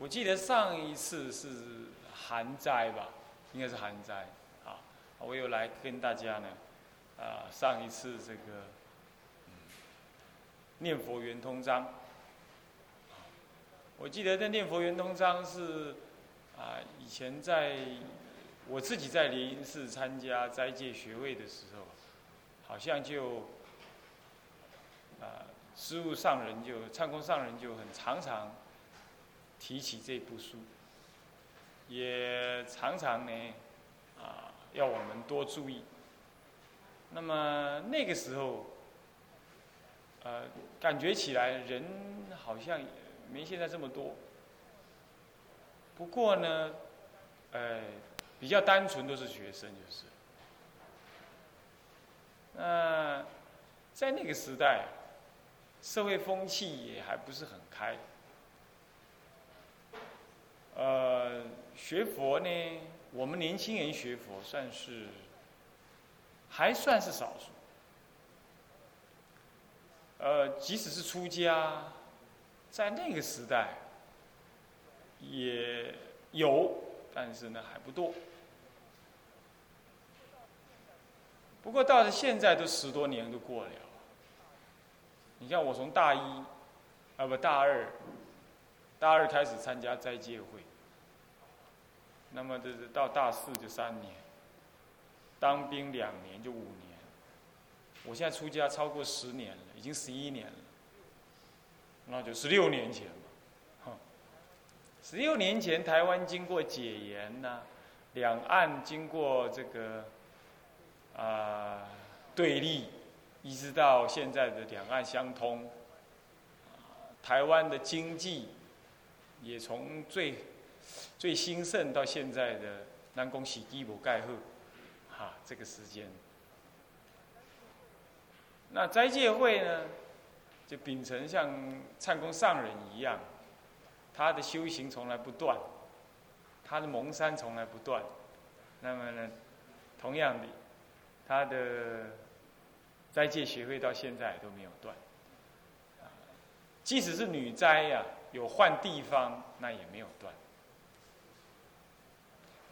我记得上一次是寒灾吧，应该是寒灾啊。我又来跟大家呢，啊，上一次这个念佛圆通章。我记得这念佛圆通章是啊，以前在我自己在灵隐寺参加斋戒学会的时候，好像就啊，师父上人就唱功上人就很常常。提起这部书，也常常呢，啊，要我们多注意。那么那个时候，呃，感觉起来人好像没现在这么多。不过呢，呃，比较单纯都是学生就是。那在那个时代，社会风气也还不是很开。呃，学佛呢，我们年轻人学佛算是还算是少数。呃，即使是出家，在那个时代也有，但是呢还不多。不过到了现在都十多年都过了，你像我从大一啊不大二，大二开始参加斋戒会。那么这是到大四就三年，当兵两年就五年，我现在出家超过十年了，已经十一年了，那就十六年前嘛，十六年前台湾经过解严呐，两岸经过这个啊对立，一直到现在的两岸相通，台湾的经济也从最。最兴盛到现在的南宫喜基摩盖后，哈，这个时间。那斋戒会呢，就秉承像唱功上人一样，他的修行从来不断，他的蒙山从来不断。那么呢，同样的，他的斋戒学会到现在都没有断。即使是女斋呀，有换地方，那也没有断。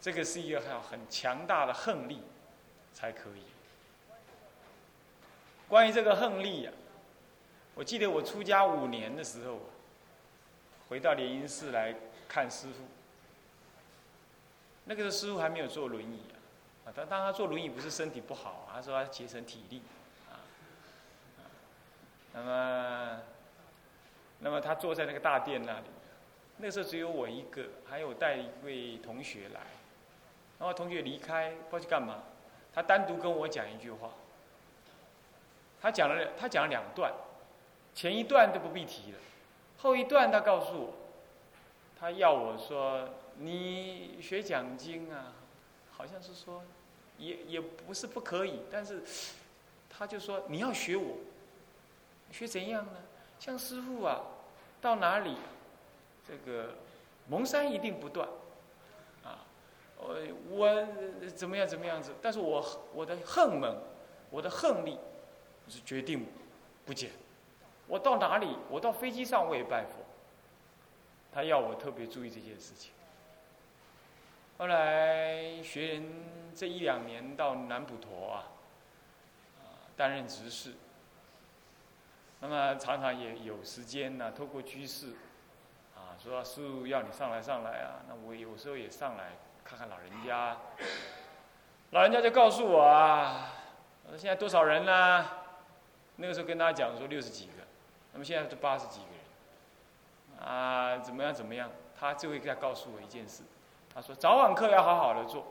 这个是一个很很强大的横力，才可以。关于这个横力呀，我记得我出家五年的时候，回到莲因寺来看师傅。那个时候师傅还没有坐轮椅啊，啊，当当他坐轮椅不是身体不好，他说他节省体力，啊，那么，那么他坐在那个大殿那里，那时候只有我一个，还有带一位同学来。然后同学离开，不知道去干嘛。他单独跟我讲一句话。他讲了，他讲了两段，前一段都不必提了，后一段他告诉我，他要我说你学讲经啊，好像是说，也也不是不可以，但是他就说你要学我，学怎样呢？像师傅啊，到哪里，这个蒙山一定不断。啊我我怎么样怎么样子？但是我我的恨门，我的恨力是决定不减。我到哪里，我到飞机上我也拜佛。他要我特别注意这件事情。后来学人这一两年到南普陀啊，担任执事。那么常常也有时间呢，透过居士啊，说师傅要你上来上来啊，那我有时候也上来。看看老人家，老人家就告诉我啊，现在多少人呢？那个时候跟他讲说六十几个，那么现在就八十几个人，啊，怎么样怎么样？他就会再告诉我一件事，他说早晚课要好好的做。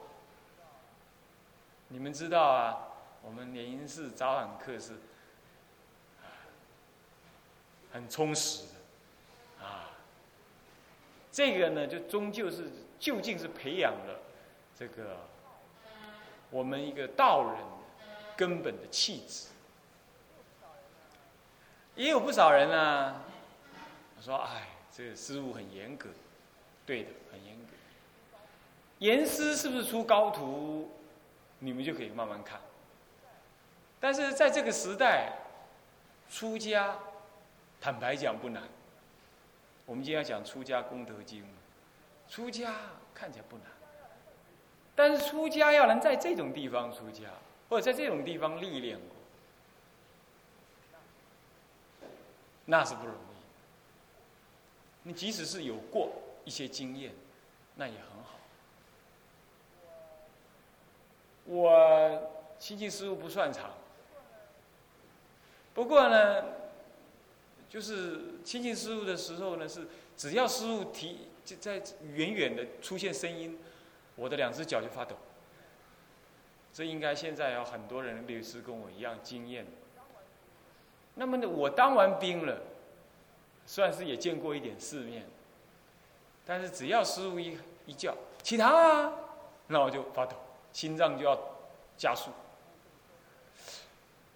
你们知道啊，我们联营寺早晚课是很充实的，啊，这个呢就终究是。究竟是培养了这个我们一个道人根本的气质，也有不少人呢。说：“哎，这个师傅很严格，对的，很严格。严师是不是出高徒？你们就可以慢慢看。但是在这个时代，出家，坦白讲不难。我们今天要讲出家功德经。”出家看起来不难，但是出家要能在这种地方出家，或者在这种地方历练过，那是不容易。你即使是有过一些经验，那也很好。我亲近师傅不算长，不过呢，就是亲近师傅的时候呢，是只要师傅提就在远远的出现声音，我的两只脚就发抖。这应该现在有很多人律师跟我一样经验。那么呢，我当完兵了，算是也见过一点世面，但是只要师傅一一叫起堂啊，那我就发抖。心脏就要加速，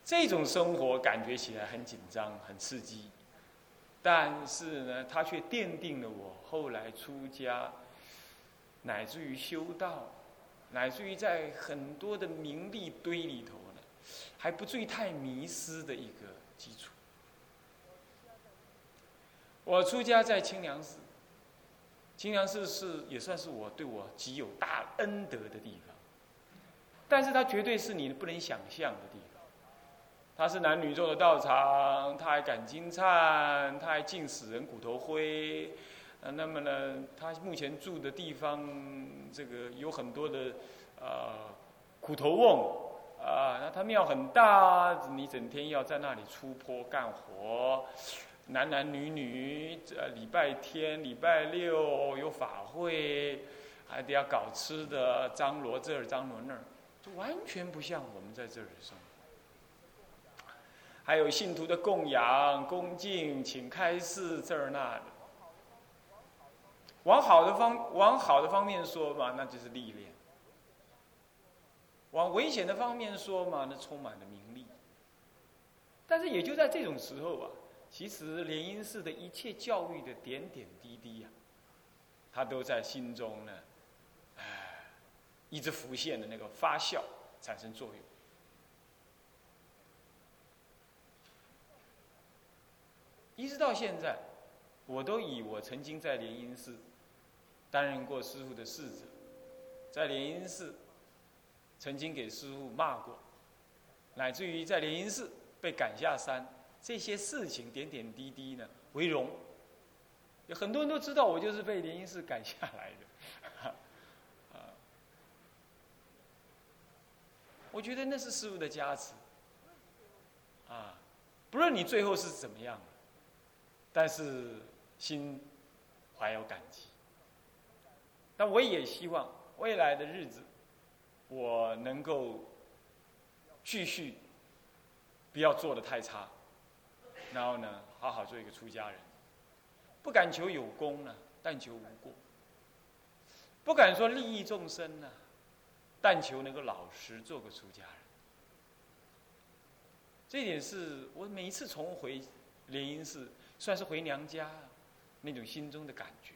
这种生活感觉起来很紧张、很刺激，但是呢，它却奠定了我后来出家，乃至于修道，乃至于在很多的名利堆里头呢，还不至于太迷失的一个基础。我出家在清凉寺，清凉寺是也算是我对我极有大恩德的地方。但是它绝对是你不能想象的地方。他是男女众的道场，他还赶金灿，他还敬死人骨头灰。呃，那么呢，他目前住的地方，这个有很多的呃骨头瓮啊。那他庙很大，你整天要在那里出坡干活，男男女女，呃，礼拜天、礼拜六有法会，还得要搞吃的，张罗这儿，张罗那儿。就完全不像我们在这里生，还有信徒的供养、恭敬，请开示这儿那的。往好的方往好的方面说嘛，那就是历练；往危险的方面说嘛，那充满了名利。但是也就在这种时候啊，其实莲因寺的一切教育的点点滴滴呀，他都在心中呢。一直浮现的那个发酵产生作用，一直到现在，我都以我曾经在莲因寺担任过师傅的侍者，在莲因寺曾经给师傅骂过，乃至于在莲因寺被赶下山，这些事情点点滴滴呢为荣，有很多人都知道我就是被莲因寺赶下来的。我觉得那是师傅的加持，啊，不论你最后是怎么样，但是心怀有感激。但我也希望未来的日子，我能够继续不要做的太差，然后呢，好好做一个出家人，不敢求有功呢，但求无过，不敢说利益众生呢。但求能够老实做个出家人，这点是我每一次重回莲因寺，算是回娘家那种心中的感觉。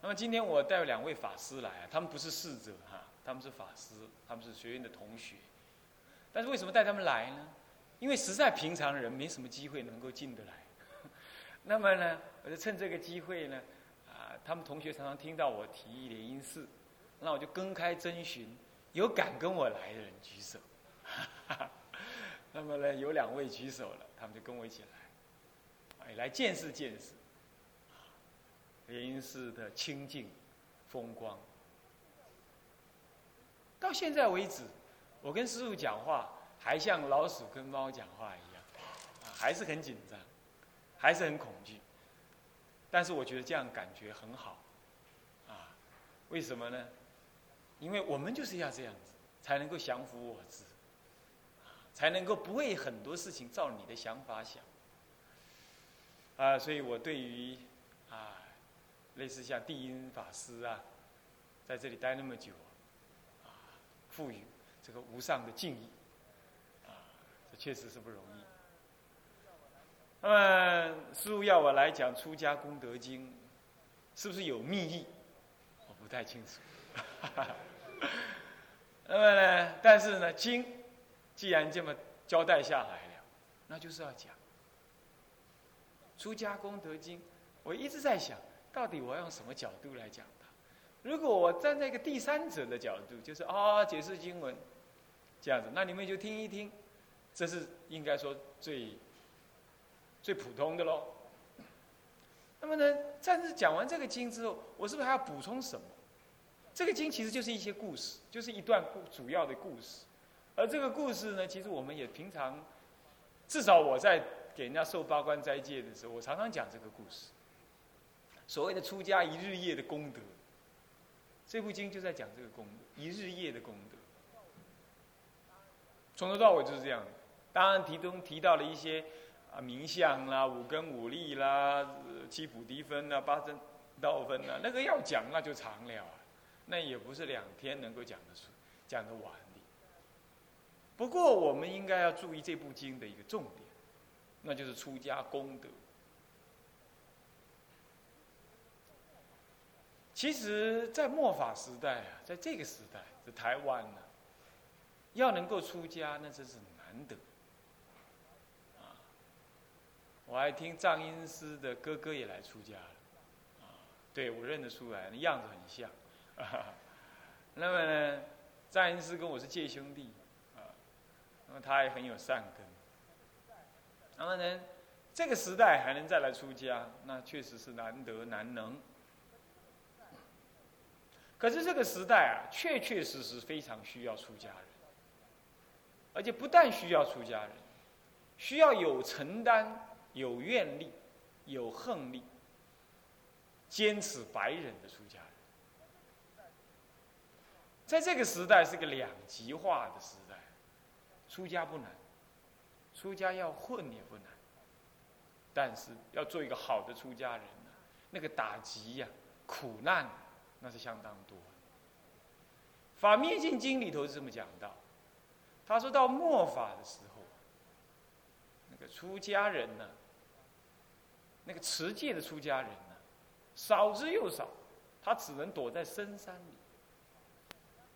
那么今天我带两位法师来，他们不是侍者哈，他们是法师，他们是学院的同学。但是为什么带他们来呢？因为实在平常人没什么机会能够进得来。那么呢，我就趁这个机会呢。啊他们同学常常听到我提议联姻寺，那我就公开征询，有敢跟我来的人举手。那么呢，有两位举手了，他们就跟我一起来，哎，来见识见识，联姻寺的清净风光。到现在为止，我跟师傅讲话，还像老鼠跟猫讲话一样，还是很紧张，还是很恐惧。但是我觉得这样感觉很好，啊，为什么呢？因为我们就是要这样子，才能够降服我执，才能够不为很多事情照你的想法想，啊，所以我对于啊，类似像地音法师啊，在这里待那么久，啊，赋予这个无上的敬意，啊，这确实是不容易。那么，师傅要我来讲《出家功德经》，是不是有秘密？我不太清楚。那么呢？但是呢，经既然这么交代下来了，那就是要讲《出家功德经》。我一直在想，到底我要用什么角度来讲它？如果我站在一个第三者的角度，就是啊，解释经文，这样子，那你们就听一听，这是应该说最最普通的喽。那么呢，但是讲完这个经之后，我是不是还要补充什么？这个经其实就是一些故事，就是一段故主要的故事。而这个故事呢，其实我们也平常，至少我在给人家受八关斋戒的时候，我常常讲这个故事。所谓的出家一日夜的功德，这部经就在讲这个功德，一日夜的功德。从头到尾就是这样。当然，题中提到了一些啊名相啦、五根五力啦、七普低分啦、八正道分啦，那个要讲那就长了啊。那也不是两天能够讲得出、讲得完。不过，我们应该要注意这部经的一个重点，那就是出家功德。其实，在末法时代啊，在这个时代，在台湾呢，要能够出家，那真是难得。啊，我还听藏音师的哥哥也来出家了，啊，对我认得出来，那样子很像。那么呢，张恩师跟我是借兄弟，那他也很有善根。那么呢，这个时代还能再来出家，那确实是难得难能。可是这个时代啊，确确实实非常需要出家人，而且不但需要出家人，需要有承担、有愿力、有恨力、坚持白忍的出家人。在这个时代是个两极化的时代，出家不难，出家要混也不难，但是要做一个好的出家人呢，那个打击呀、苦难，那是相当多。《法灭尽经》里头是这么讲到，他说到末法的时候，那个出家人呢，那个持戒的出家人呢，少之又少，他只能躲在深山里。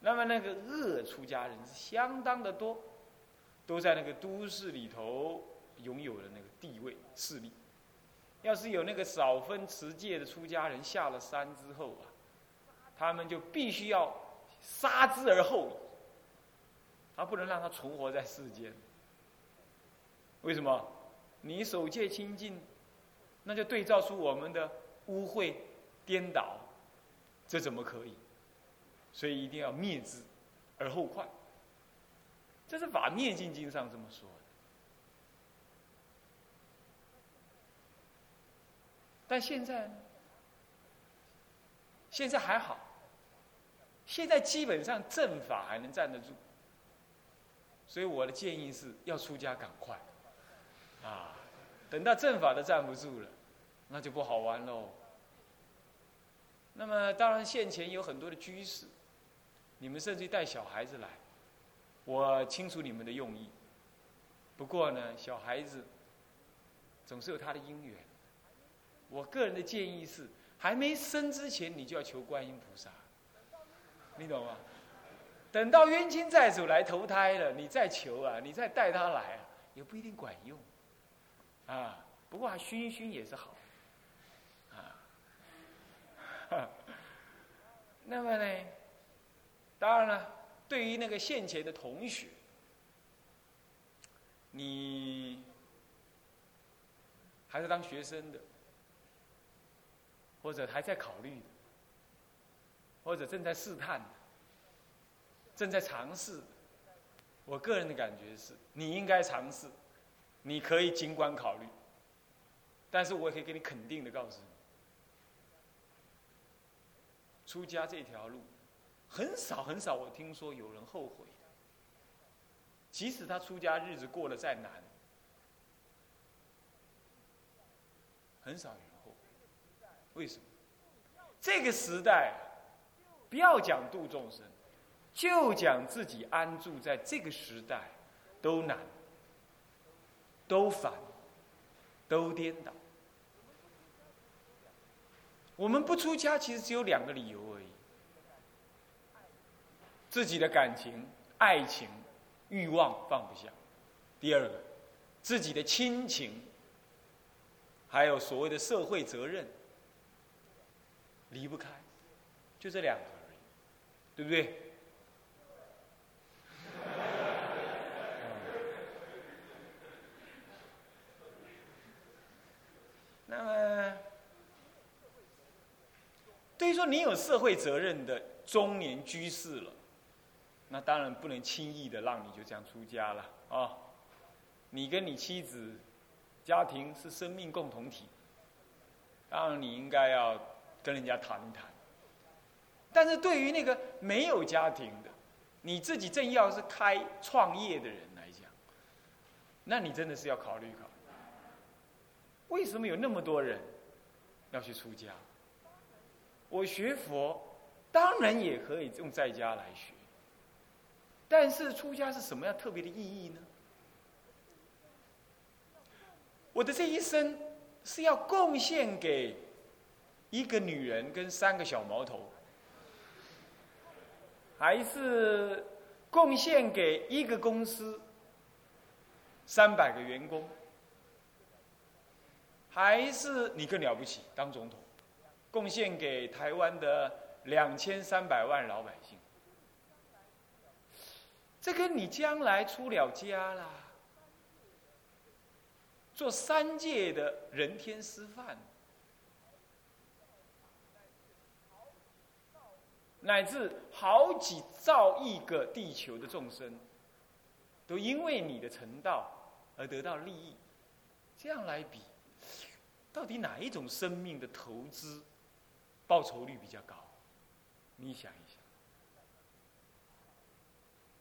那么那个恶出家人是相当的多，都在那个都市里头拥有了那个地位势力。要是有那个少分持戒的出家人下了山之后啊，他们就必须要杀之而后已，他不能让他存活在世间。为什么？你守戒清净，那就对照出我们的污秽颠倒，这怎么可以？所以一定要灭之，而后快。这是《法灭尽经》上这么说的。但现在呢？现在还好，现在基本上正法还能站得住。所以我的建议是要出家赶快，啊，等到正法都站不住了，那就不好玩喽。那么当然，现前有很多的居士。你们甚至带小孩子来，我清楚你们的用意。不过呢，小孩子总是有他的因缘。我个人的建议是，还没生之前，你就要求观音菩萨，你懂吗？等到冤亲债主来投胎了，你再求啊，你再带他来啊，也不一定管用。啊，不过还熏一熏也是好。啊，那么呢？当然了，对于那个现前的同学，你还是当学生的，或者还在考虑的，或者正在试探的，正在尝试。我个人的感觉是，你应该尝试，你可以尽管考虑，但是我也可以给你肯定的告诉你，出家这条路。很少很少，我听说有人后悔的。即使他出家日子过得再难，很少有人后悔。为什么？这个时代，不要讲度众生，就讲自己安住在这个时代，都难，都烦，都颠倒。我们不出家，其实只有两个理由而已。自己的感情、爱情、欲望放不下；第二个，自己的亲情，还有所谓的社会责任，离不开，就这两个而已，对不对？那么，对于说你有社会责任的中年居士了，那当然不能轻易的让你就这样出家了啊！你跟你妻子家庭是生命共同体，当然你应该要跟人家谈一谈。但是对于那个没有家庭的，你自己正要是开创业的人来讲，那你真的是要考虑考虑。为什么有那么多人要去出家？我学佛当然也可以用在家来学，但是出家是什么样特别的意义呢？我的这一生是要贡献给一个女人跟三个小毛头，还是贡献给一个公司三百个员工？还是你更了不起，当总统，贡献给台湾的两千三百万老百。这跟你将来出了家啦，做三界的人天师范，乃至好几兆亿个地球的众生，都因为你的成道而得到利益，这样来比。到底哪一种生命的投资报酬率比较高？你想一想。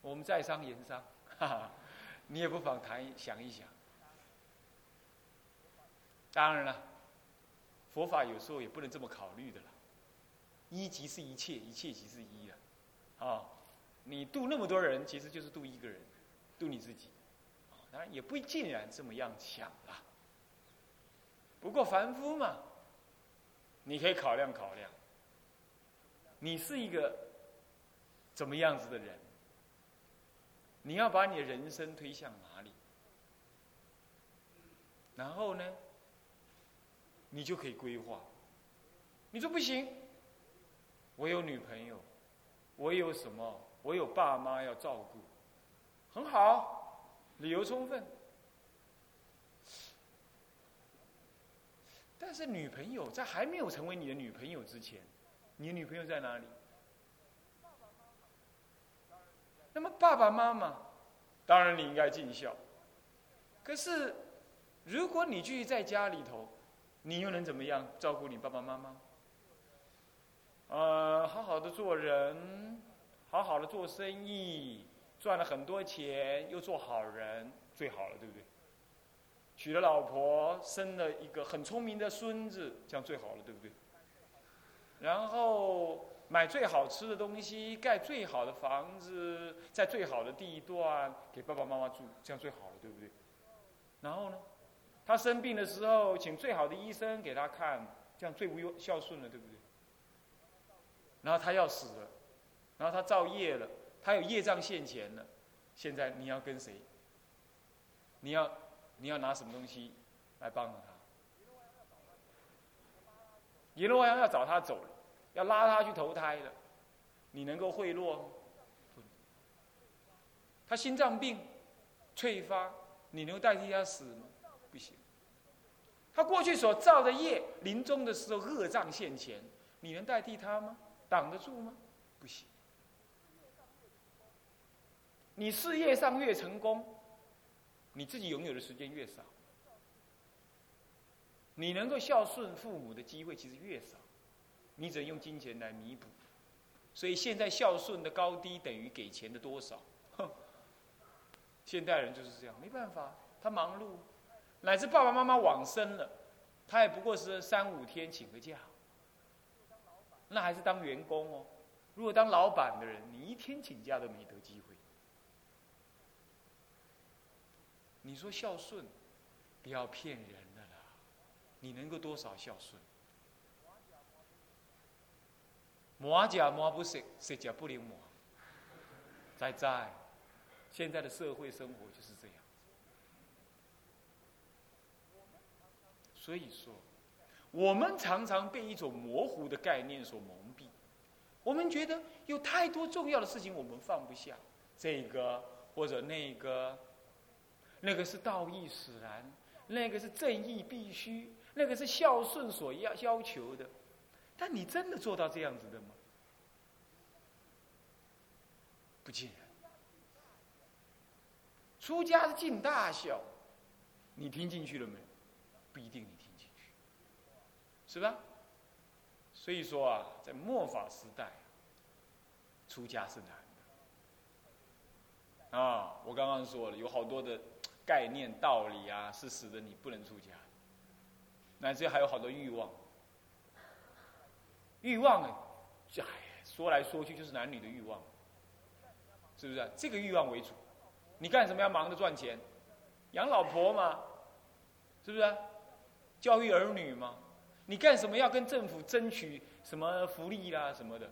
我们在商言商，哈哈，你也不妨谈想一想。当然了，佛法有时候也不能这么考虑的了。一即是一切，一切即是一了。啊，你度那么多人，其实就是度一个人，度你自己。当然也不尽然这么样想了。不过凡夫嘛，你可以考量考量，你是一个怎么样子的人？你要把你的人生推向哪里？然后呢，你就可以规划。你说不行，我有女朋友，我有什么？我有爸妈要照顾，很好，理由充分。但是女朋友在还没有成为你的女朋友之前，你的女朋友在哪里？那么爸爸妈妈，当然你应该尽孝。可是，如果你继续在家里头，你又能怎么样照顾你爸爸妈妈？呃，好好的做人，好好的做生意，赚了很多钱，又做好人，最好了，对不对？娶了老婆，生了一个很聪明的孙子，这样最好了，对不对？然后买最好吃的东西，盖最好的房子，在最好的地段给爸爸妈妈住，这样最好了，对不对？然后呢，他生病的时候，请最好的医生给他看，这样最无忧孝顺了，对不对？然后他要死了，然后他造业了，他有业障现前了，现在你要跟谁？你要？你要拿什么东西来帮助他？阎罗王要找他走了，要拉他去投胎的，你能够贿赂吗？他心脏病退发，你能代替他死吗？不行。他过去所造的业，临终的时候恶障现前，你能代替他吗？挡得住吗？不行。你事业上越成功。你自己拥有的时间越少，你能够孝顺父母的机会其实越少，你只能用金钱来弥补。所以现在孝顺的高低等于给钱的多少。哼，现代人就是这样，没办法，他忙碌，乃至爸爸妈妈往生了，他也不过是三五天请个假，那还是当员工哦。如果当老板的人，你一天请假都没得机会。你说孝顺，不要骗人了啦！你能够多少孝顺？磨甲磨不死，死甲不灵磨。在在，现在的社会生活就是这样。所以说，我们常常被一种模糊的概念所蒙蔽，我们觉得有太多重要的事情我们放不下，这个或者那个，那个是道义使然，那个是正义必须，那个是孝顺所要要求的，但你真的做到这样子的吗？不尽然。出家是尽大孝，你听进去了没有？不一定你听进去，是吧？所以说啊，在末法时代，出家是难的。啊，我刚刚说了，有好多的概念道理啊，是使得你不能出家，乃至还有好多欲望。欲望呢，哎，说来说去就是男女的欲望，是不是？这个欲望为主。你干什么要忙着赚钱？养老婆嘛，是不是？教育儿女嘛？你干什么要跟政府争取什么福利啦什么的？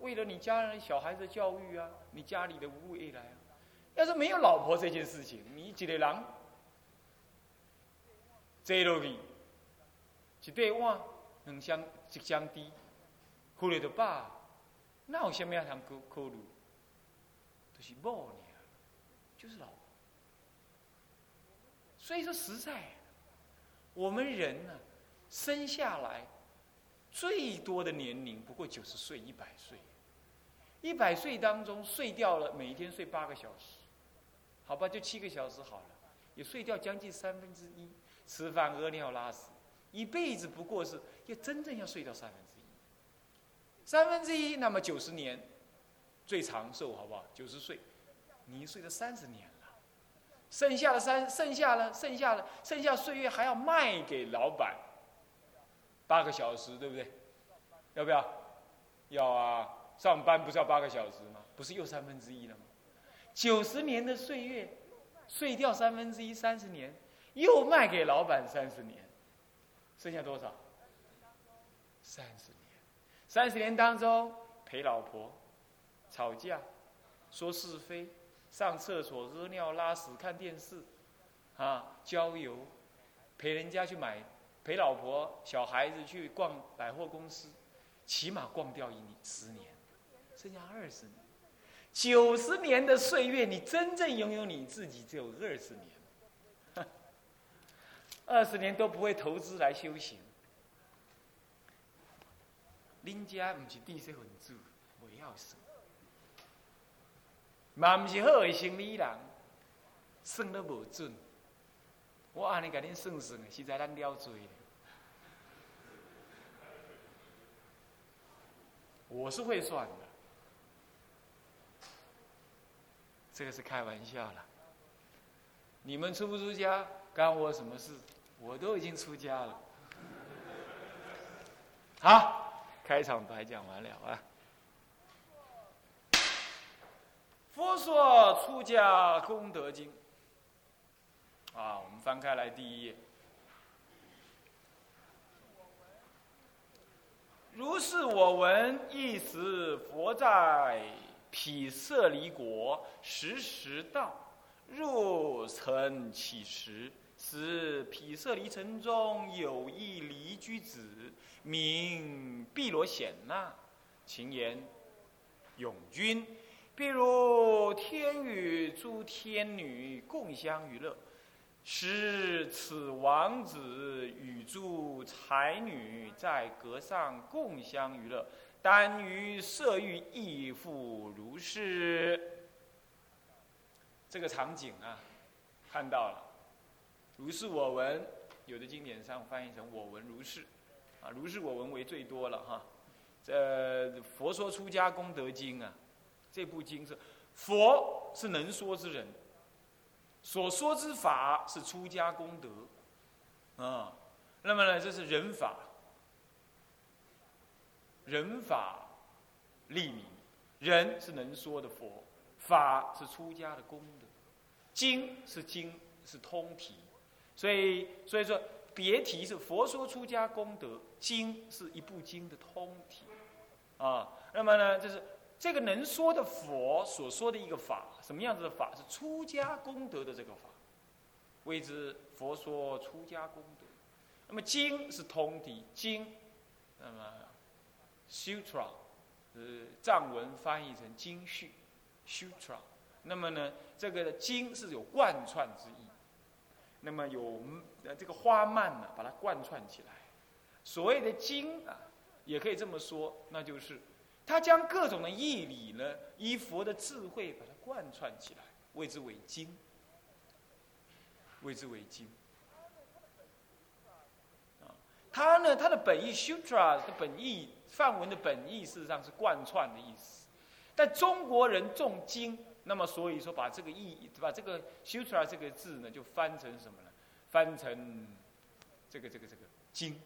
为了你家人小孩子的教育啊，你家里的未来啊。要是没有老婆这件事情，你一个人坐落去，一对碗两箱一箱低，忽略就罢，哪有什么要通考考虑？就是某呢。就是老，所以说实在，我们人呢，生下来最多的年龄不过九十岁、一百岁，一百岁当中睡掉了，每天睡八个小时，好吧，就七个小时好了，也睡掉将近三分之一，吃饭、屙尿、拉屎，一辈子不过是要真正要睡到三分之一，三分之一，那么九十年最长寿，好不好？九十岁。你睡了三十年了，剩下的三，剩下了，剩下了，剩下岁月还要卖给老板，八个小时，对不对？要不要？要啊！上班不是要八个小时吗？不是又三分之一了吗？九十年的岁月，睡掉三分之一，三十年，又卖给老板三十年，剩下多少？三十年。三十年当中，陪老婆，吵架，说是非。上厕所、屙尿、拉屎、看电视，啊，郊游，陪人家去买，陪老婆、小孩子去逛百货公司，起码逛掉一、十年，剩下二十年，九十年的岁月，你真正拥有你自己只有二十年，二十年都不会投资来修行。恁家不是知识分子，不要死。嘛毋是好的生理人，算得无准。我安尼甲恁算算，实在咱了罪。我是会算的，这个是开玩笑了。你们出不出家，干我什么事？我都已经出家了。好，开场白讲完了啊。佛说出家功德经，啊，我们翻开来第一页。如是我闻，一时佛在毗舍离国，时时到，入城乞食。时毗舍离城中有一离居子，名碧罗显那，情言永君。譬如天与诸天女共相娱乐，使此王子与诸才女在阁上共相娱乐，耽于色欲亦复如是。这个场景啊，看到了，如是我闻，有的经典上翻译成我闻如是，啊，如是我闻为最多了哈。这《佛说出家功德经》啊。这部经是佛是能说之人，所说之法是出家功德，啊，那么呢，这是人法，人法利民，人是能说的佛，法是出家的功德，经是经是通体，所以所以说别提是佛说出家功德，经是一部经的通体，啊，那么呢，就是。这个能说的佛所说的一个法，什么样子的法？是出家功德的这个法，谓之佛说出家功德。那么经是通体经，那么 sutra，呃，藏文翻译成经序，sutra。那么呢，这个经是有贯穿之意。那么有呃这个花蔓呢，把它贯穿起来。所谓的经啊，也可以这么说，那就是他将各种的义理呢，依佛的智慧把它贯穿起来，谓之为经，谓之为经。啊，它呢，它的本意 sutra 的本意梵文的本意事实上是贯穿的意思，但中国人重经。那么所以说，把这个意，把这个修出来这个字呢，就翻成什么呢？翻成这个这个这个经，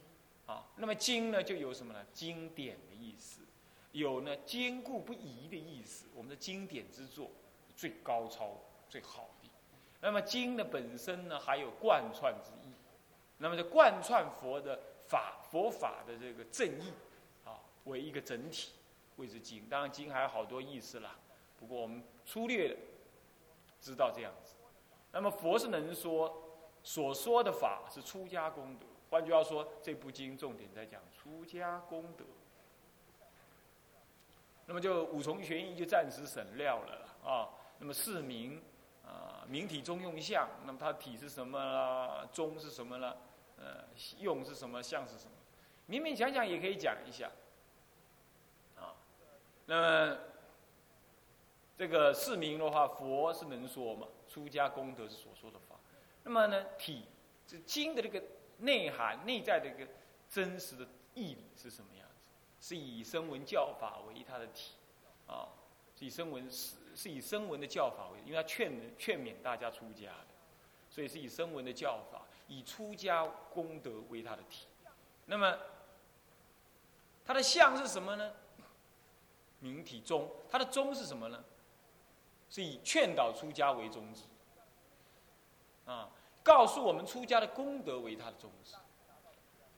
啊，那么经呢就有什么呢？经典的意思，有呢坚固不移的意思。我们的经典之作，最高超、最好的。那么经的本身呢，还有贯穿之意。那么就贯穿佛的法、佛法的这个正义，啊，为一个整体，谓之经。当然，经还有好多意思啦。不过我们粗略的知道这样子，那么佛是能说，所说的法是出家功德。换句话说，这部经重点在讲出家功德。那么就五重玄义就暂时省略了啊。那么四名啊，名体中用相，那么它体是什么啦？中是什么呢？呃，用是什么？相是什么？勉勉强强也可以讲一下啊。那么。这个四名的话，佛是能说嘛？出家功德是所说的法。那么呢，体这经的这个内涵、内在的一个真实的义理是什么样子？是以声闻教法为它的体，啊，是以声闻是是以声闻的教法为，因为他劝劝勉大家出家的，所以是以声闻的教法，以出家功德为它的体。那么它的相是什么呢？明体宗，它的宗是什么呢？是以劝导出家为宗旨，啊，告诉我们出家的功德为他的宗旨，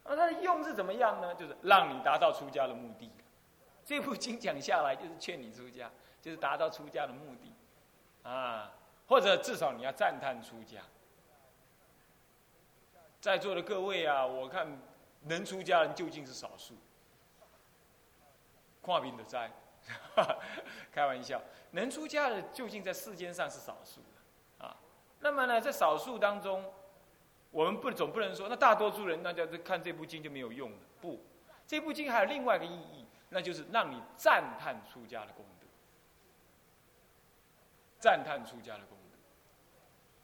而他的用是怎么样呢？就是让你达到出家的目的。这部经讲下来，就是劝你出家，就是达到出家的目的，啊，或者至少你要赞叹出家。在座的各位啊，我看能出家人究竟是少数，跨病的灾。开玩笑，能出家的究竟在世间上是少数。那么呢，在少数当中，我们不总不能说那大多数人那叫看这部经就没有用了。不，这部经还有另外一个意义，那就是让你赞叹出家的功德，赞叹出家的功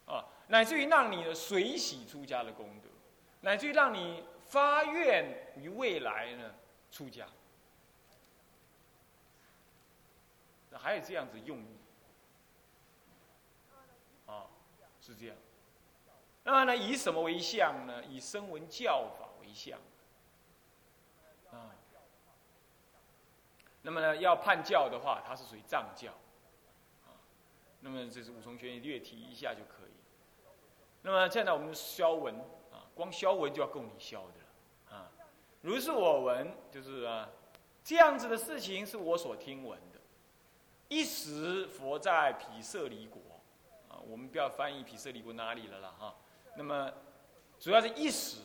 德啊，乃至于让你呢随喜出家的功德，乃至于让你发愿于未来呢出家。还有这样子用意啊，是这样。那么呢，以什么为相呢？以声闻教法为相啊。那么呢，要判教的话，它是属于藏教啊。那么这是五重玄义略提一下就可以。那么现在我们消文啊，光消文就要够你消的了啊。如是我闻，就是啊，这样子的事情是我所听闻的。一时佛在毗舍离国，我们不要翻译毗舍离国哪里了啦哈。那么，主要是一时，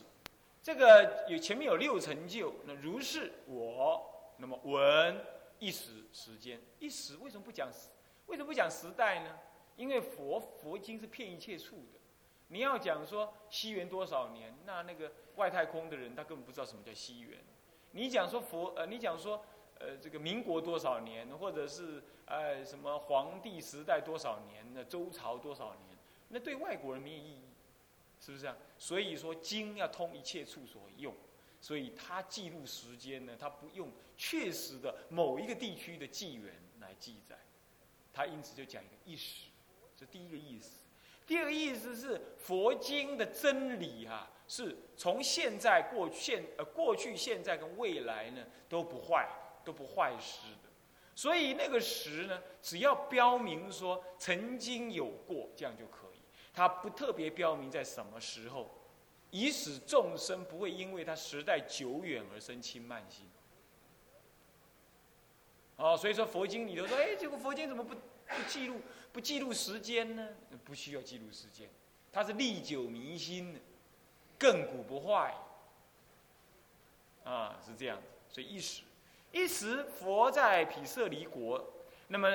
这个有前面有六成就，那如是我，那么闻一时时间，一时为什么不讲时？为什么不讲时代呢？因为佛佛经是骗一切处的，你要讲说西元多少年，那那个外太空的人他根本不知道什么叫西元。你讲说佛，呃，你讲说。呃，这个民国多少年，或者是呃什么皇帝时代多少年，那周朝多少年，那对外国人没有意义，是不是啊？所以说经要通一切处所用，所以它记录时间呢，它不用确实的某一个地区的纪元来记载，它因此就讲一个意识，这第一个意思。第二个意思是佛经的真理啊，是从现在过现呃过去现在跟未来呢都不坏。都不坏时的，所以那个时呢，只要标明说曾经有过，这样就可以。它不特别标明在什么时候，以使众生不会因为它时代久远而生轻慢心。哦，所以说佛经里头说，哎，这个佛经怎么不不记录不记录时间呢？不需要记录时间，它是历久弥新的，亘古不坏，啊，是这样子。所以一时，一时佛在毗舍离国，那么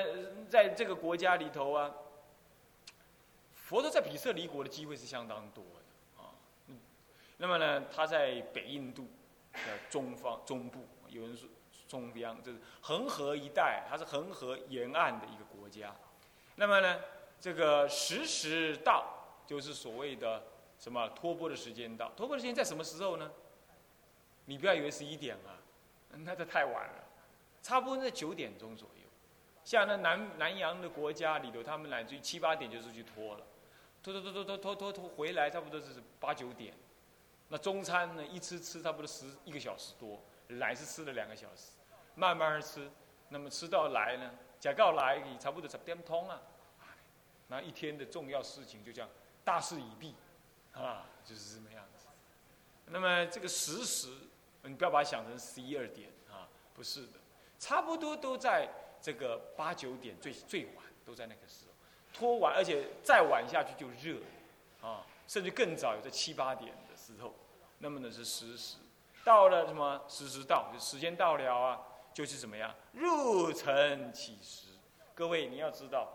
在这个国家里头啊，佛陀在毗舍离国的机会是相当多的啊。那么呢，他在北印度的中方中部，有人说中央，就是恒河一带，它是恒河沿岸的一个国家。那么呢，这个时时到，就是所谓的什么托钵的时间到。托钵的时间在什么时候呢？你不要以为是一点啊，那这太晚了，差不多在九点钟左右。像那南南洋的国家里头，他们乃至于七八点就出去拖了，拖拖拖拖拖拖拖拖回来，差不多是八九点。那中餐呢，一吃吃差不多十一个小时多，来是吃了两个小时，慢慢吃，那么吃到来呢？假告来，差不多十点通啊，那一天的重要事情就这样大势已毕，啊，就是这么样子。那么这个时时，你不要把它想成十一二点啊，不是的，差不多都在这个八九点最最晚都在那个时候，拖完，而且再晚下去就热，啊，甚至更早有在七八点的时候，那么呢是时时，到了什么时时到，就时间到了啊。就是怎么样入尘起时，各位你要知道，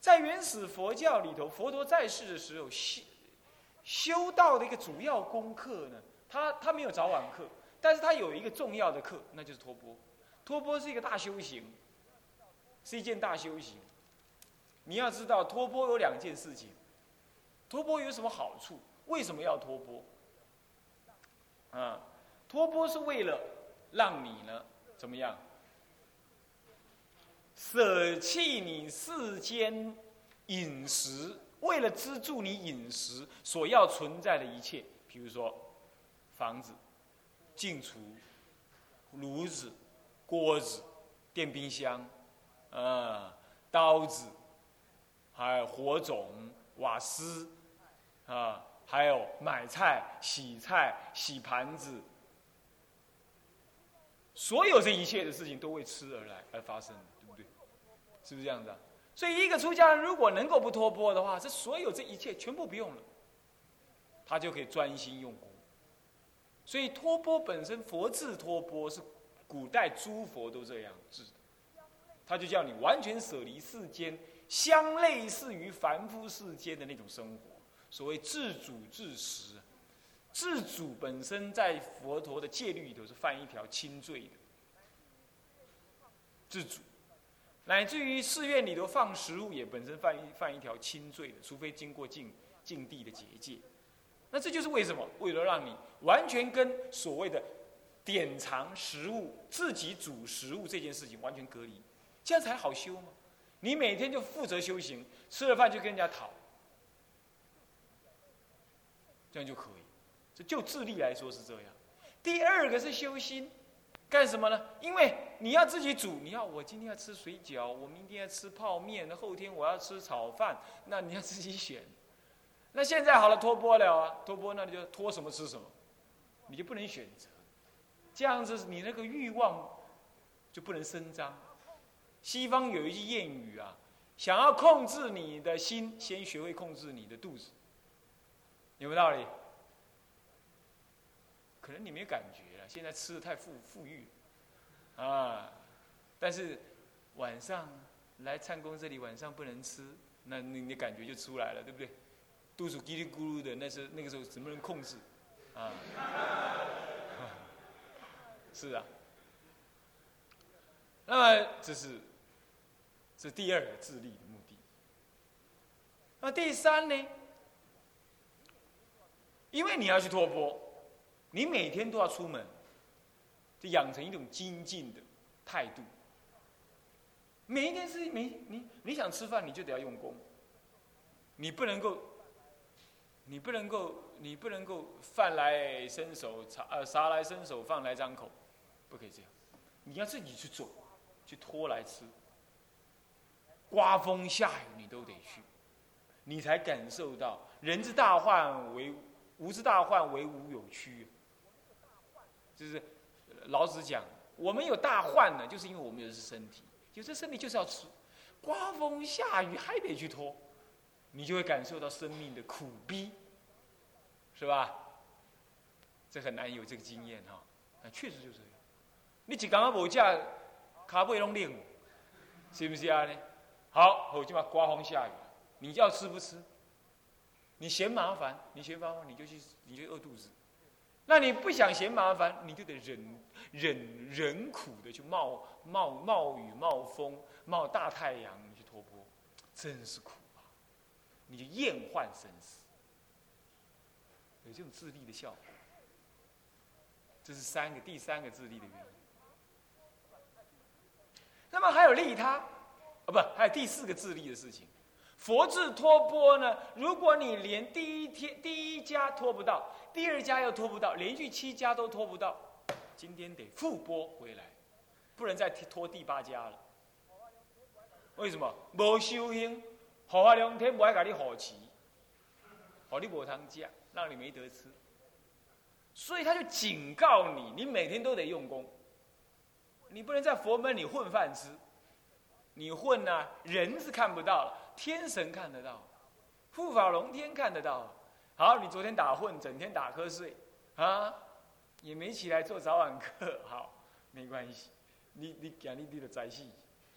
在原始佛教里头，佛陀在世的时候修修道的一个主要功课呢，他他没有早晚课，但是他有一个重要的课，那就是托钵。托钵是一个大修行，是一件大修行。你要知道，托钵有两件事情，托钵有什么好处？为什么要托钵？啊，托钵是为了让你呢。怎么样？舍弃你世间饮食，为了资助你饮食所要存在的一切，比如说房子、进厨、炉子、锅子、电冰箱，啊，刀子，还有火种、瓦斯，啊，还有买菜、洗菜、洗盘子。所有这一切的事情都为吃而来而发生，对不对？是不是这样子啊？所以一个出家人如果能够不托钵的话，这所有这一切全部不用了，他就可以专心用功。所以托钵本身，佛制托钵是古代诸佛都这样制的，他就叫你完全舍离世间，相类似于凡夫世间的那种生活。所谓自主自食。自主本身在佛陀的戒律里头是犯一条轻罪的。自主，乃至于寺院里头放食物也本身犯一犯一条轻罪的，除非经过禁禁地的结界。那这就是为什么？为了让你完全跟所谓的典藏食物、自己煮食物这件事情完全隔离，这样才好修吗？你每天就负责修行，吃了饭就跟人家讨，这样就可以。就智力来说是这样，第二个是修心，干什么呢？因为你要自己煮，你要我今天要吃水饺，我明天要吃泡面，后天我要吃炒饭，那你要自己选。那现在好了，托钵了啊，托钵那你就托什么吃什么，你就不能选择，这样子你那个欲望就不能伸张。西方有一句谚语啊，想要控制你的心，先学会控制你的肚子，有没有道理？可能你没感觉了，现在吃的太富富裕，啊，但是晚上来参公这里晚上不能吃，那你的感觉就出来了，对不对？肚子叽里咕噜的，那是那个时候怎么能控制？啊，是啊。那么这是这第二个自立的目的。那第三呢？因为你要去托钵。你每天都要出门，就养成一种精进的态度。每一件事情，你你你想吃饭，你就得要用功。你不能够，你不能够，你不能够饭来伸手，茶呃茶来伸手，饭来张口，不可以这样。你要自己去做，去拖来吃。刮风下雨你都得去，你才感受到人之大患为无之大患为无有屈。就是老子讲，我们有大患呢，就是因为我们有的是身体，有这身体就是要吃，刮风下雨还得去拖，你就会感受到生命的苦逼，是吧？这很难有这个经验哈。哎，确实就是这样。你一刚刚无价，卡背拢冷，是不是啊？呢？好，我就把刮风下雨，你要吃不吃？你嫌麻烦，你嫌麻烦，你就去，你就饿肚子。那你不想嫌麻烦，你就得忍忍忍苦的去冒冒冒雨、冒风、冒大太阳你去托钵，真是苦啊！你就厌患生死，有这种自立的效果。这是三个第三个自立的原因。那么还有利他，啊不，还有第四个自立的事情。佛智托钵呢？如果你连第一天第一家托不到，第二家又托不到，连续七家都托不到，今天得复播回来，不能再托第八家了。为什么？无修行，好法两天不爱给你好吃，好你无汤价，让你没得吃。所以他就警告你，你每天都得用功，你不能在佛门里混饭吃。你混呢，人是看不到了。天神看得到，护法龙天看得到。好，你昨天打混，整天打瞌睡，啊，也没起来做早晚课。好，没关系，你你讲你你的灾戏，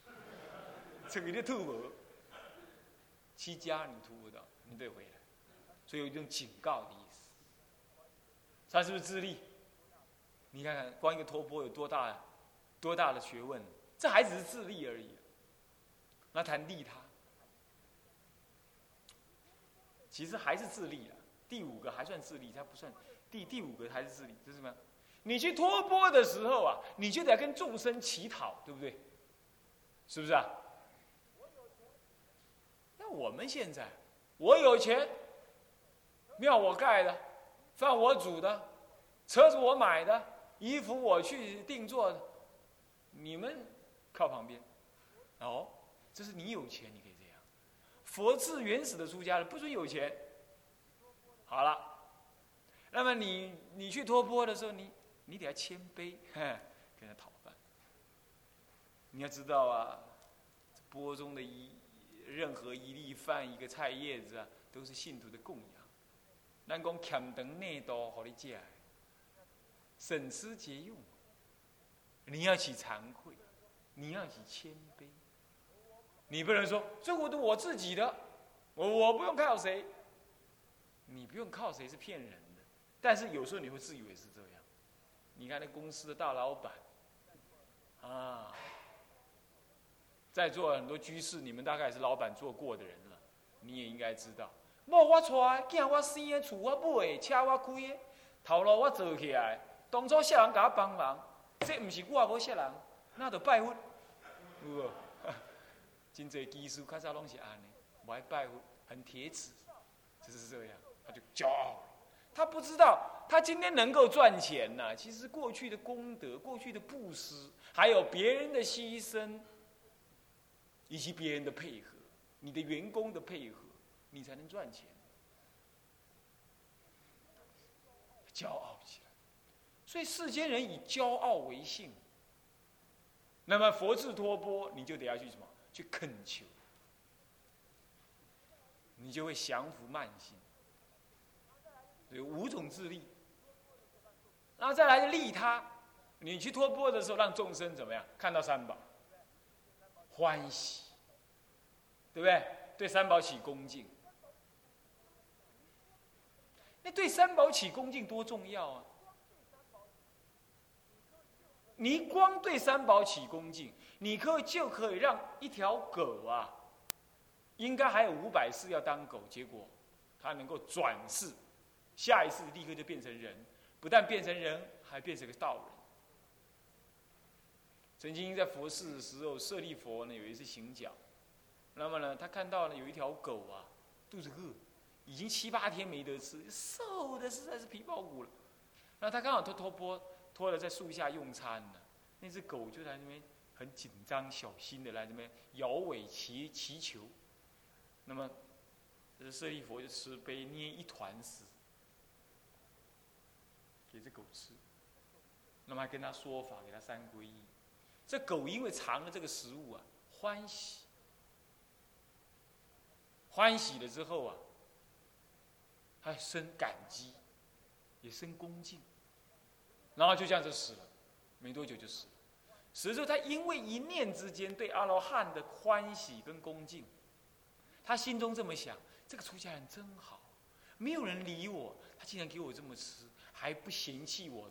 这个你吐无，七家你吐不到，你得回来。所以有一种警告的意思。他是不是自立？你看看，光一个托钵有多大，多大的学问？这还只是自立而已。那谈利他。其实还是自利了，第五个还算自利，它不算第第五个还是自利，这是什么？你去托钵的时候啊，你就得跟众生乞讨，对不对？是不是啊？那我们现在，我有钱，庙我盖的，饭我煮的，车子我买的，衣服我去定做的，你们靠旁边，哦，这是你有钱，你可以这样。佛制原始的出家人不准有钱。好了，那么你你去托钵的时候，你你得要谦卑，跟他讨饭。你要知道啊，钵中的一任何一粒饭、一个菜叶子啊，都是信徒的供养。咱讲欠长内多，好你食，省吃俭用。你要起惭愧，你要起谦卑。你不能说这我都我自己的，我我不用靠谁。你不用靠谁是骗人的，但是有时候你会自以为是这样。你看那公司的大老板，啊，在座很多居士，你们大概也是老板做过的人了，你也应该知道。某我出来，囝我生的，厝我买的，车我开的，头路我做起来，当初谢人给我帮忙，这不是我无谢人，那得拜佛，有无？真济技术，较早拢是安尼，不爱拜佛，很铁齿，就是这样，他就骄傲。他不知道，他今天能够赚钱呐，其实过去的功德、过去的布施，还有别人的牺牲，以及别人的配合，你的员工的配合，你才能赚钱。骄傲起来，所以世间人以骄傲为性。那么佛智托钵，你就得要去什么？去恳求，你就会降服慢心。有五种自力，然后再来利他。你去托钵的时候，让众生怎么样？看到三宝，欢喜，对不对？对三宝起恭敬。那对三宝起恭敬多重要啊！你光对三宝起恭敬。你可就可以让一条狗啊，应该还有五百世要当狗，结果它能够转世，下一次立刻就变成人，不但变成人，还变成个道人。曾经在佛寺的时候，舍利佛呢有一次行脚，那么呢他看到了有一条狗啊，肚子饿，已经七八天没得吃，瘦的实在是皮包骨了。那他刚好托托钵，脱了在树下用餐呢，那只狗就在那边。很紧张、小心的来这边摇尾祈祈求，那么，这舍利佛就慈悲捏一团食给这狗吃，那么还跟他说法，给他三皈依。这狗因为尝了这个食物啊，欢喜，欢喜了之后啊，还生感激，也生恭敬。然后就这样子死了，没多久就死了。死了之后，他因为一念之间对阿罗汉的欢喜跟恭敬，他心中这么想：这个出家人真好，没有人理我，他竟然给我这么吃，还不嫌弃我，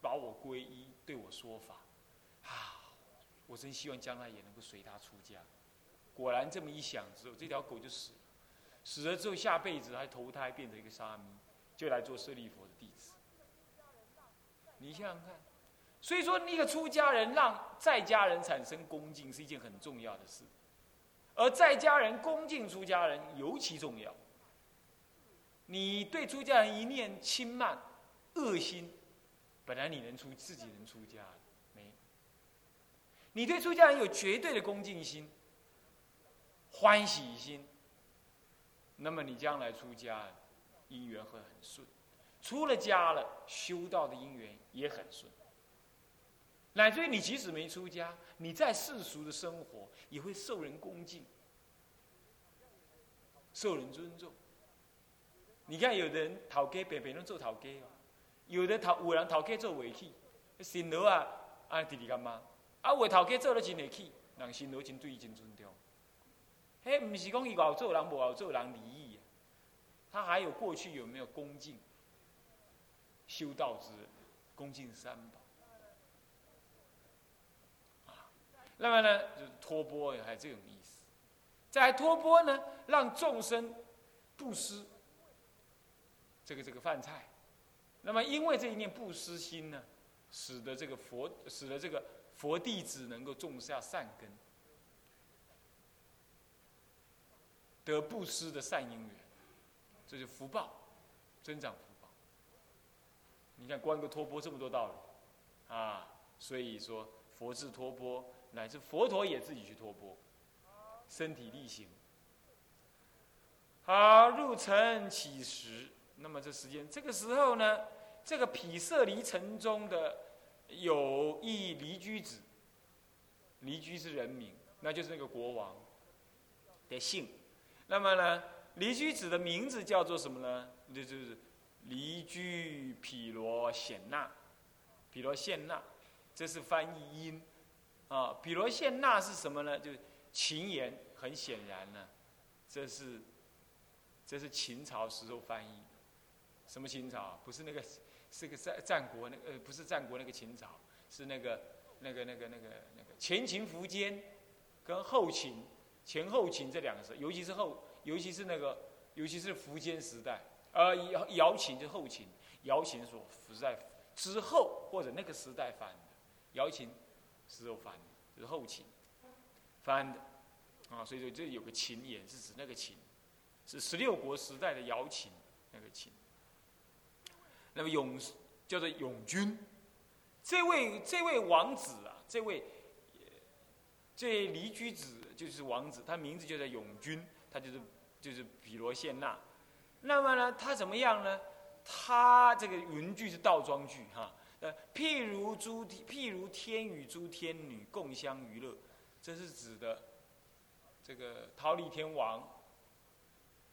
把我皈依，对我说法，啊，我真希望将来也能够随他出家。果然这么一想之后，这条狗就死了。死了之后，下辈子还投胎变成一个沙弥，就来做舍利佛的弟子。你想想看，所以说那个出家人让在家人产生恭敬是一件很重要的事，而在家人恭敬出家人尤其重要。你对出家人一念轻慢、恶心，本来你能出自己能出家没？你对出家人有绝对的恭敬心。欢喜心，那么你将来出家，姻缘会很顺；出了家了，修道的姻缘也很顺。乃至于你即使没出家，你在世俗的生活也会受人恭敬，受人尊重。你看，有的人讨家白白能做讨家哦，有的讨有人讨家做尾气，心头啊啊弟弟干妈，啊为讨家做了真会气，人心头真对伊真尊重。嘿，不是讲伊有做人无有做人离异，他还有过去有没有恭敬修道之人，恭敬三宝啊？那么呢，就是托钵还有这种意思。在托钵呢，让众生布施这个这个饭菜。那么因为这一念布施心呢，使得这个佛使得这个佛弟子能够种下善根。得布施的善因缘，这是福报，增长福报。你看，观个托钵这么多道理，啊，所以说佛智托钵，乃至佛陀也自己去托钵，身体力行。好，入城起时，那么这时间，这个时候呢，这个毗舍离城中的有一离居子，离居是人名，那就是那个国王的姓。那么呢，离居子的名字叫做什么呢？这就是离居毗罗显那，毗罗现那，这是翻译音啊。毗罗现那是什么呢？就是秦言，很显然呢，这是这是秦朝时候翻译。什么秦朝？不是那个，是个战战国那个呃，不是战国那个秦朝，是那个那个那个那个那个前秦苻坚跟后秦。前后秦这两个时，尤其是后，尤其是那个，尤其是苻坚时代，呃，姚姚秦就后秦，姚秦所时代之后或者那个时代翻的，姚秦时候翻的，就是后秦翻的，啊，所以说这有个秦言是指那个秦，是十六国时代的姚秦那个秦。那么永叫做永君，这位这位王子啊，这位这离居子。就是王子，他名字就叫永君，他就是就是比罗谢那。那么呢，他怎么样呢？他这个文句是倒装句哈。呃，譬如诸譬如天与诸天女共相娱乐，这是指的这个忉利天王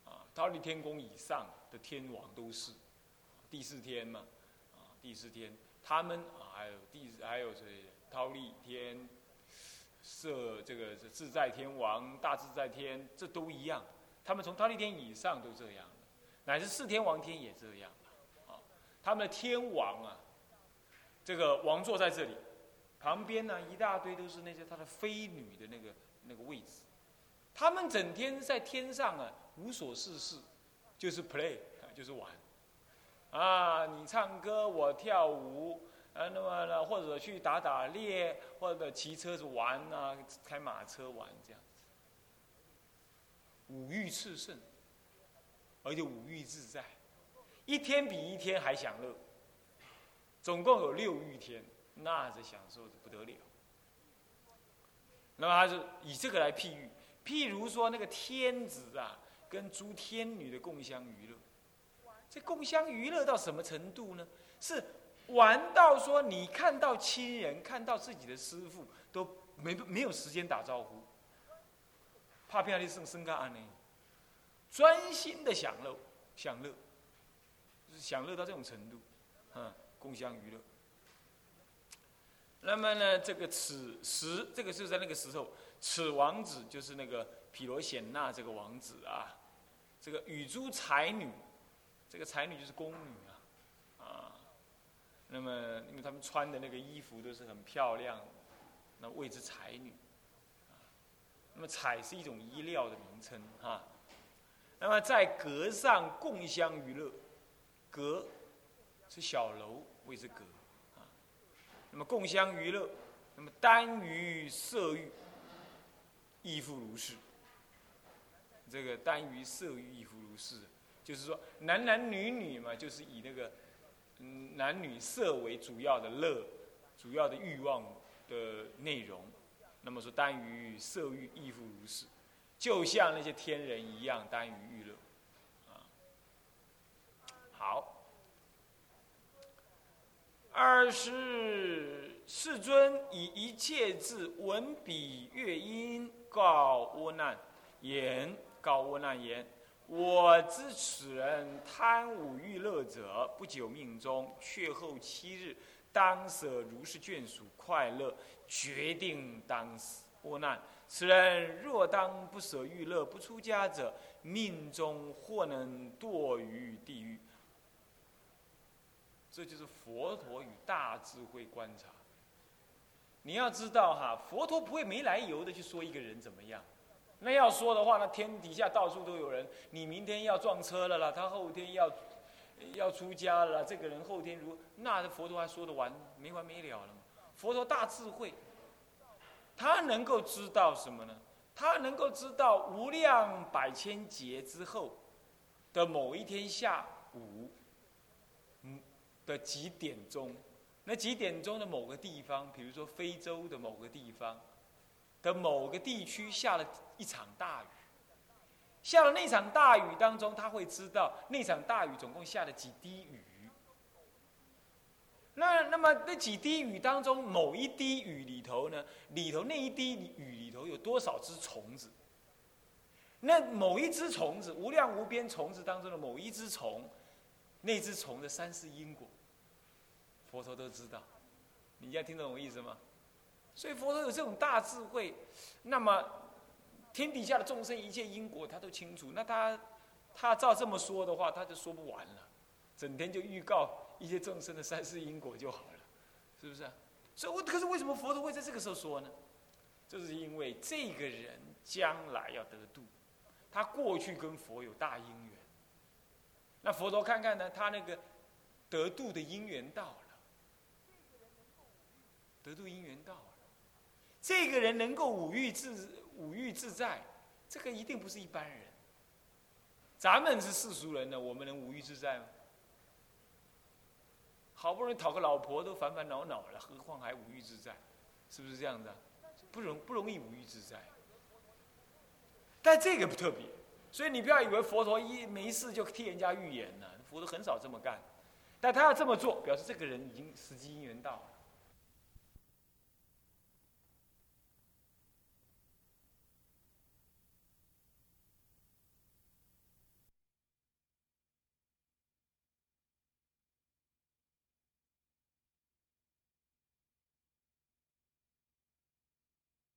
啊，忉利天宫以上的天王都是第四天嘛啊，第四天他们啊，还有第还有谁？忉利天。设这个自在天王、大自在天，这都一样。他们从忉利天以上都这样，乃至四天王天也这样啊，他们的天王啊，这个王座在这里，旁边呢一大堆都是那些他的妃女的那个那个位置。他们整天在天上啊，无所事事，就是 play，啊就是玩。啊，你唱歌，我跳舞。啊，那么呢，或者去打打猎，或者骑车子玩啊，开马车玩这样子，五欲炽盛，而且五欲自在，一天比一天还享乐，总共有六欲天，那这享受的不得了。那么他是以这个来譬喻，譬如说那个天子啊，跟诸天女的共相娱乐，这共相娱乐到什么程度呢？是。玩到说，你看到亲人，看到自己的师傅，都没没有时间打招呼，怕变你生生个安呢？专心的享乐，享乐，享乐到这种程度，嗯，共享娱乐，那么呢，这个此时，这个是在那个时候，此王子就是那个毗罗显那这个王子啊，这个与诸才女，这个才女就是宫女，那么因为他们穿的那个衣服都是很漂亮，那谓之才女，那么彩是一种衣料的名称啊。那么在阁上共相娱乐，阁是小楼，谓之阁啊。那么共相娱乐，那么单于色欲，亦复如是。这个单于色欲，亦复如是，就是说男男女女嘛，就是以那个男女色为主要的乐，主要的欲望的内容。那么说单于色欲，亦复如是。就像那些天人一样，耽于娱乐，啊，好。二是世尊以一切字文笔乐音告窝难言，告窝难言：我知此人贪五欲乐者，不久命中，却后七日，当舍如是眷属快乐，决定当死。窝难。此人若当不舍欲乐不出家者，命中或能堕于地狱。这就是佛陀与大智慧观察。你要知道哈，佛陀不会没来由的去说一个人怎么样。那要说的话，那天底下到处都有人。你明天要撞车了啦，他后天要要出家了，这个人后天如那佛陀还说得完没完没了了吗？佛陀大智慧。他能够知道什么呢？他能够知道无量百千劫之后的某一天下午，嗯的几点钟，那几点钟的某个地方，比如说非洲的某个地方的某个地区下了一场大雨，下了那场大雨当中，他会知道那场大雨总共下了几滴雨。那那么那几滴雨当中，某一滴雨里头呢，里头那一滴雨里头有多少只虫子？那某一只虫子，无量无边虫子当中的某一只虫，那只虫的三世因果，佛陀都知道。你要听懂我意思吗？所以佛陀有这种大智慧，那么天底下的众生一切因果他都清楚。那他他照这么说的话，他就说不完了，整天就预告。一些众生的三世因果就好了，是不是？所以，我可是为什么佛陀会在这个时候说呢？就是因为这个人将来要得度，他过去跟佛有大因缘。那佛陀看看呢，他那个得度的因缘到了，得度因缘到了，这个人能够五欲自五欲自在，这个一定不是一般人。咱们是世俗人呢，我们能五欲自在吗？好不容易讨个老婆都烦烦恼恼了，何况还无欲自在，是不是这样子？不容不容易无欲自在。但这个不特别，所以你不要以为佛陀一没事就替人家预言了，佛陀很少这么干。但他要这么做，表示这个人已经时机因缘到了。